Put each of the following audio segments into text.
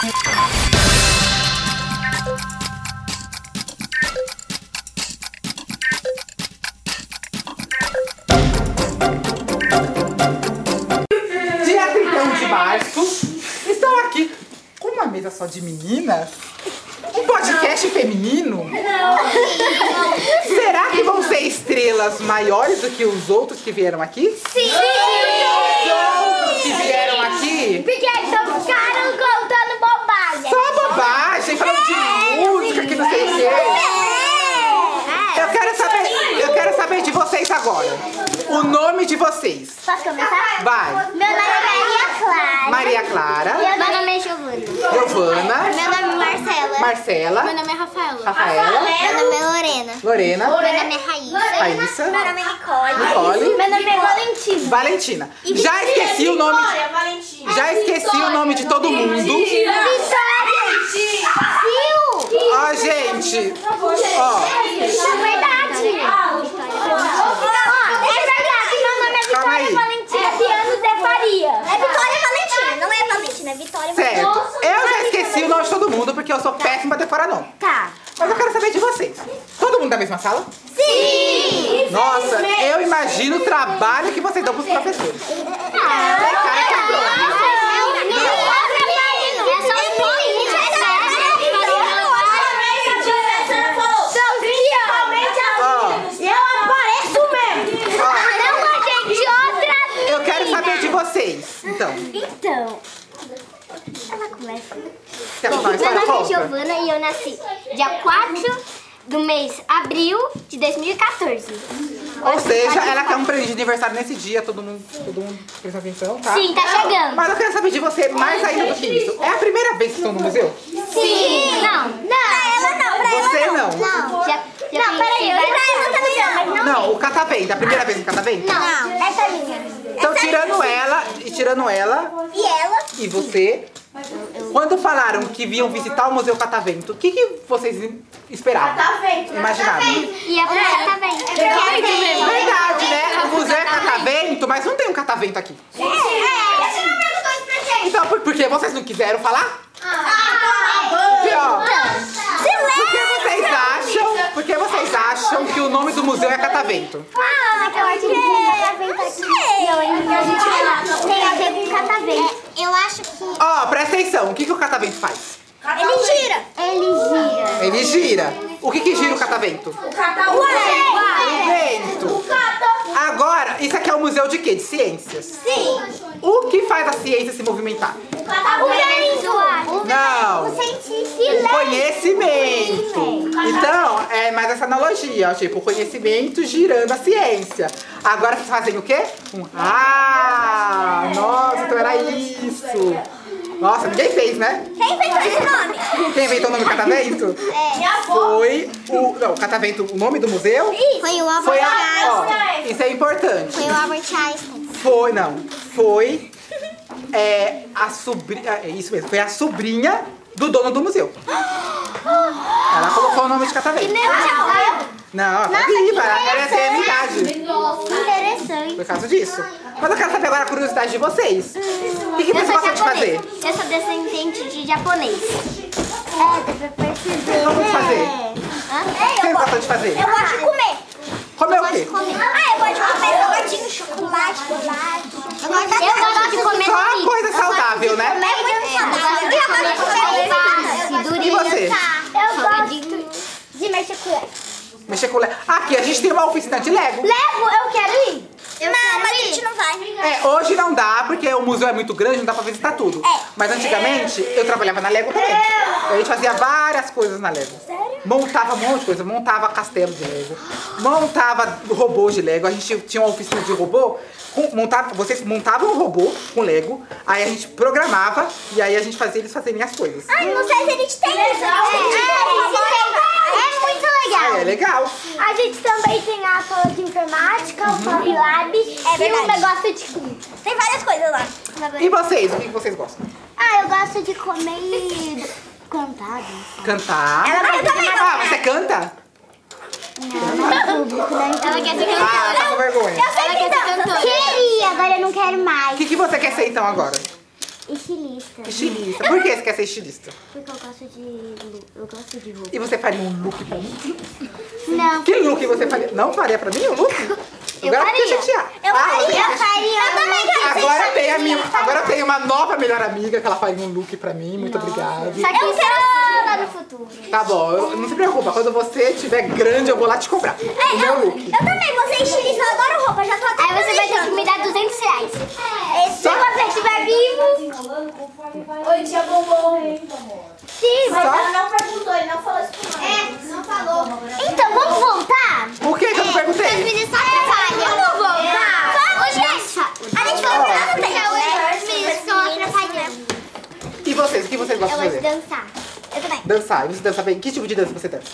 Dia 31 de março, estão aqui com uma mesa só de meninas. Um podcast feminino? Será que vão ser estrelas maiores do que os outros que vieram aqui? Sim! Os outros que vieram aqui? Porque eles só ficaram contando bobagem. Só bobagem, falando de música, que não sei o quê. É. Eu quero saber, eu quero saber de vocês agora. O nome de vocês. Posso começar? Vai. Meu nome é Maria Clara. Maria Clara, Meu nome é Giovana. Giovana, Meu nome é Marcela. Marcela, Meu nome é Rafaela. Rafaela, Meu nome é Lorena. Lorena, Meu nome é Raíssa. Raíssa, Meu nome é Nicole. Nicole. Meu nome é Valentina. Valentina. Já esqueci o nome. Valentina. Já esqueci o nome de todo mundo. Vitória. Sil. Ó, gente. Ó, Isso é verdade. Ó, é verdade. Meu nome é Calma aí. Vitória Valentina Piano de Faria. É Vitória Valentina, não é Valentina, é Vitória certo. Eu já esqueci o nome de todo mundo porque eu sou péssima pra decorar nome. Tá. Mas eu quero saber de vocês. Todo mundo da mesma sala? Sim! Nossa, eu imagino o trabalho que vocês dão pros professores. Ah, que É um ó, Não, gente, outra eu quero saber de vocês. Então, Então, ela começa. contar uma Meu nome é. Giovana e eu nasci dia 4 do mês abril de 2014. Ou seja, ela quer um presente de aniversário nesse dia, todo mundo, todo mundo presta atenção, tá? Sim, tá chegando. Mas eu quero saber de você mais ainda do que isso. É a primeira vez que estão no museu? Sim! Não, não. Pra ela não, pra Você não. Não, já, já não, peraí, eu pra ela tá no museu, mas não. Não, o catavento. É a primeira vez no catavento? Não, essa é minha. Então, tirando ela, e tirando ela E ela? e você, quando falaram que vinham visitar o Museu Catavento, o que, que vocês esperavam? Catavento. Imaginavam? E a primeira tá bem. Verdade, né? O museu é catavento, mas não tem um catavento aqui. Então, por, por que vocês não quiseram falar? Porque, ó, por que vocês acham, por que vocês acham que o nome do museu é catavento? Ah, eu acho que tem catavento aqui. Não, a gente tem a ver com catavento. Eu acho que Ó, presta atenção, o que, que o catavento faz? ele gira. Ele gira. Ele gira. O que, que gira o catavento? O catavento. O vento. Agora, isso aqui é um museu de quê? De ciências. Sim. O que faz a ciência se movimentar? O vento. Não. O cientista. Conhecimento. Então, essa analogia, ó, tipo, conhecimento girando a ciência. Agora vocês fazem o quê? Um ah! Nossa, então era isso. Nossa, ninguém fez, né? Quem inventou esse nome? Quem inventou o nome catavento? É. Foi o. Não, catavento, o nome do museu? Foi o Albert Foi a. Einstein. Ó, isso é importante. Foi o Albert Einstein. Foi, não. Foi é, a sobrinha. É isso mesmo, foi a sobrinha do dono do museu. Ela colocou o nome de catavento. Não, ela tá viva, ela quer ter a minha idade. Interessante. Por causa disso. Mas eu quero saber agora a curiosidade de vocês. O que, que vocês gostam de fazer? Eu sou descendente de japonês. É, deve que perceber. gostam de fazer? O que vocês gostam de fazer? Eu gosto de comer. Comer o quê? Ah, eu gosto de comer salgadinho, chocolate, chocolate. Eu gosto de comer Só doce. coisa saudável, né? Eu gosto de comer doce. E você? Eu gosto de mexer com Lego. Mexer com Lego. Aqui a gente tem uma oficina de Lego. Lego, eu quero ir. não, mas a gente não vai. É, hoje não dá, porque o museu é muito grande, não dá pra visitar tudo. É. Mas antigamente eu trabalhava na Lego também. A gente fazia várias coisas na Lego. Sério? Montava um monte de coisa, montava castelo de Lego, montava robôs de Lego. A gente tinha uma oficina de robô, com- montava, vocês montavam um robô com Lego, aí a gente programava e aí a gente fazia eles fazerem as coisas. Ai, não sei se a gente tem isso. É, muito legal. Ah, é legal. A gente também tem a sala de informática, o Fab Lab e um negócio de... Tem várias coisas lá. E vocês, o que vocês gostam? Ah, eu gosto de comer e cantar. Cantar. Ela vai também Ah, você canta? Ela quer ser Ah, tá com vergonha. Eu sei que dança. Queria, agora eu não quero O mais. que, que você quer ser então agora? Estilista. Estilista. Por que você quer ser estilista? Porque eu gosto de. Eu gosto de roupa. E você faria um look pra mim? Não. Que look você faria? Não faria pra mim um look? Eu Agora faria. fiquei chateada. Eu Ah, faria. você Eu faria. Eu também quero ser Agora tem, a minha, agora tem uma nova melhor amiga que ela faria um look pra mim. Muito obrigada. Só que eu quero lá no futuro. Tá bom, eu- não se preocupa. Quando você estiver grande, eu vou lá te comprar. É, o meu eu, look. eu também vou ser estilista, eu adoro roupa, já tô até Aí você vai ter que me dar 200 reais. Se Só- você estiver vivo... Tia Bombom, hein, amor? Sim, Só- Ela não perguntou, ele não falou isso pro É, não falou. Então, vamos voltar? Por que que eu não perguntei? meninas só atrapalham. Vamos voltar? Vamos, gente. A gente vai virar no tempo. As meninas estão atrapalhando. E vocês? O que vocês Eu gostam de gosto de fazer? dançar. Eu também. Dançar. E você dança bem? Que tipo de dança você dança?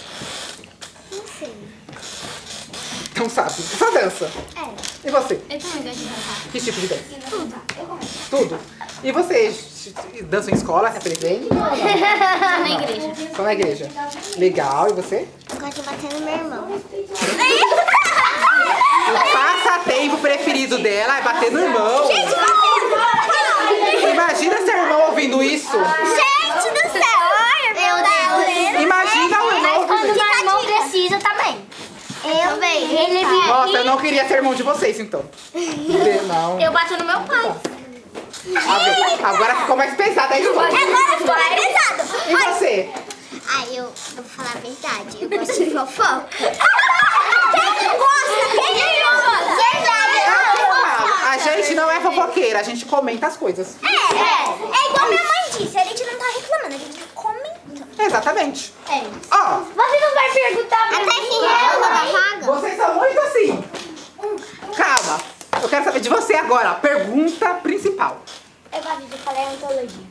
Não sei. Não sabe. Só dança. É. E você? Eu também gosto de dançar. Que tipo de dança? Tudo. E vocês dançam em escola, se apresentam? Na igreja. Só na igreja. Legal. E você? Eu gosto de bater no meu irmão. O passatempo preferido dela é bater no irmão. Imagina seu irmão ouvindo isso. Gente do céu! Meu Deus! Imagina o irmão Mas quando ouvindo isso. irmão precisa também. Eu também. Ele vem Nossa, eu não queria ser irmão de vocês, então. Não. Eu bato no meu pai. Agora- Agora ficou mais pesada a história. Agora ficou mais pesado. E você? Ai, eu, eu vou falar a verdade. Eu gosto de fofoca. Quem não gosta? Quem não gosta? Verdade. É que eu. A gente não é fofoqueira, a gente comenta as coisas. É, é, é igual minha mãe disse. A gente não tá reclamando, a gente tá comentando. Exatamente. É. Ó, Você não vai perguntar pra Até quem é da vaga. vocês são muito assim. Calma. Eu quero saber de você agora. Pergunta principal. Eu gosto de paleontologia.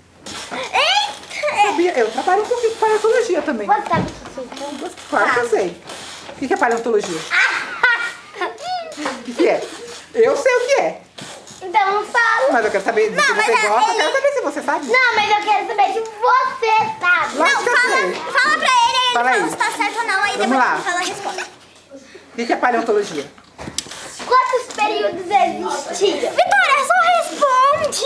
Eita! Sabia? Eu trabalho um pouquinho com paleontologia também. Você sabe o que é isso? Claro que eu sei. O que é paleontologia? O que que é? Eu sei o que é. Então fala. Mas eu quero saber se Não, você mas é- gosta. Eu ele- quero saber se você sabe. Não, mas eu quero saber se você sabe. Que eu sei. fala pra ele, aí ele Fala fala aí. se tá certo ou não, aí Vamos depois lá. ele fala a resposta. O que que é paleontologia? Quantos Vitória, só responde!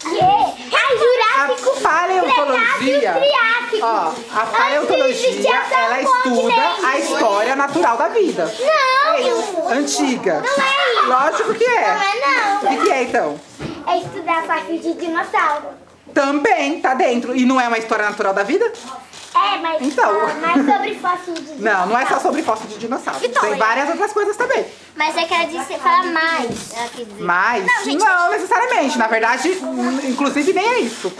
Que? É Jurássico, A paleontologia, Cretáceo, Triássico. ó, a paleontologia, até ela estuda a continente. história natural da vida. Não! Antiga. Não é isso. Lógico que é. Não é não. O que é então? É estudar fósseis de dinossauro. Também tá dentro. E não é uma história natural da vida? É, mas Então. fala mais sobre fósseis de dinossauro. Não, não é só sobre fóssil de dinossauro. Vitória. Tem várias outras coisas também. Mas é que ela disse falar mais. Ela dizer. Mas, Não, gente, não necessariamente. Na verdade, inclusive nem é isso.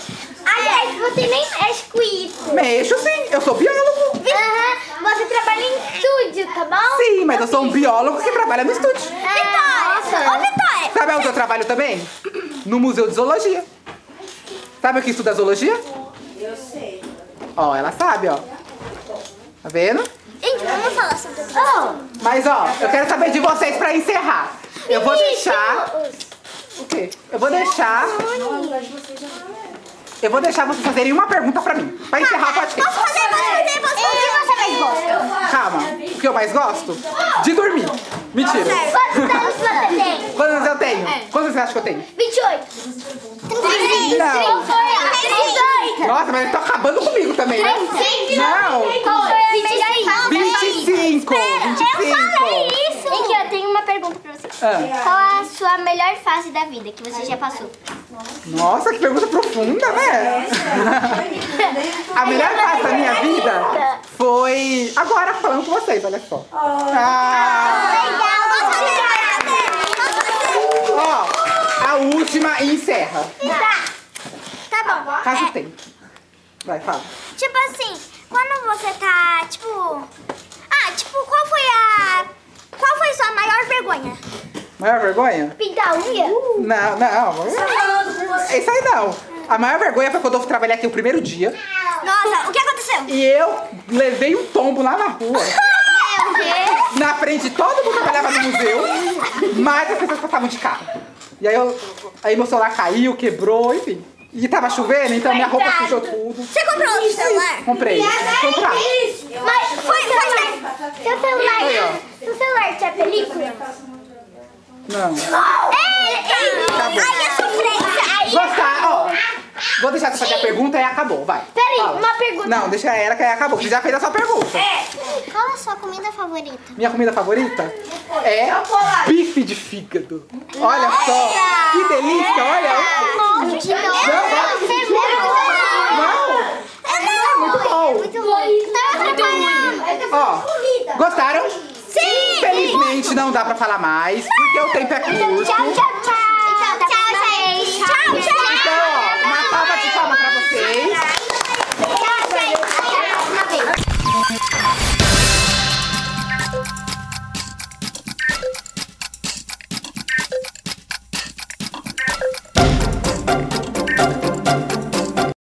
Aliás, você nem mexe com isso. Mexo sim, eu sou biólogo. Aham, você trabalha em estúdio, tá bom? Sim, mas eu sou um biólogo que trabalha no estúdio. Vitória! Ô, Vitória! Sabe onde eu trabalho também? No Museu de Zoologia. Sabe o que estuda zoologia? Eu sei. Ó, ela sabe, ó. Tá vendo? Gente, vamos falar sobre o Mas ó, eu quero saber de vocês pra encerrar. Eu vou deixar. O quê? Eu vou deixar. Eu vou deixar vocês fazerem uma pergunta pra mim. Pra encerrar o podcast. Posso fazer, posso fazer, posso fazer. O que você mais gosta? Calma. O que eu mais gosto? De dormir. Mentira. Quantos anos você tem? Quantos anos eu tenho? Quantos você acha que eu tenho? 28. 35. Não. 38. Nossa, mas eles estão acabando comigo também, né? Não. Qual foi a melhor fase da sua vida? 25. Eu falei 25. isso. Aqui, eu tenho uma pergunta pra você. Ah. Qual a sua melhor fase da vida que você já passou? Nossa, que pergunta profunda, né? A melhor fase da minha vida foi agora falando com vocês, olha só. Ah, Legal, posso fazer? Posso fazer? ó, a última e encerra. Tá. Tá bom. Caso É, tem. Vai, fala. Tipo assim, quando você tá, tipo... Ah, tipo, qual foi a... Qual foi sua maior vergonha? Maior vergonha? Pintar unha? Não, não. Isso aí não. A maior vergonha foi quando eu trabalhei aqui o primeiro dia Nossa, o que aconteceu? e eu levei um tombo lá na rua. Na frente de todo mundo que trabalhava no museu, mas as pessoas passavam de carro. E aí, eu, aí meu celular caiu, quebrou, enfim. E tava chovendo, então minha roupa sujou tudo. Você comprou outro celular? Comprei. Comprar. Mas foi, foi, seu celular, Aí, ó. seu celular tinha película? Não. Eita! Acabou. Aí é sofrência. Aí... Gostar, ó. Vou deixar você fazer a pergunta e acabou, vai. Peraí, Fala. uma pergunta. Não, deixa ela que aí acabou. Você já fez a sua pergunta. Qual a sua comida favorita? Minha comida favorita é bife de fígado. Olha só, que delícia, olha. Nossa, que Não, É muito bom. muito ruim. Tá. Ó, gostaram? Sim. Infelizmente não dá pra falar mais, porque o tempo é curto. Tchau, tchau,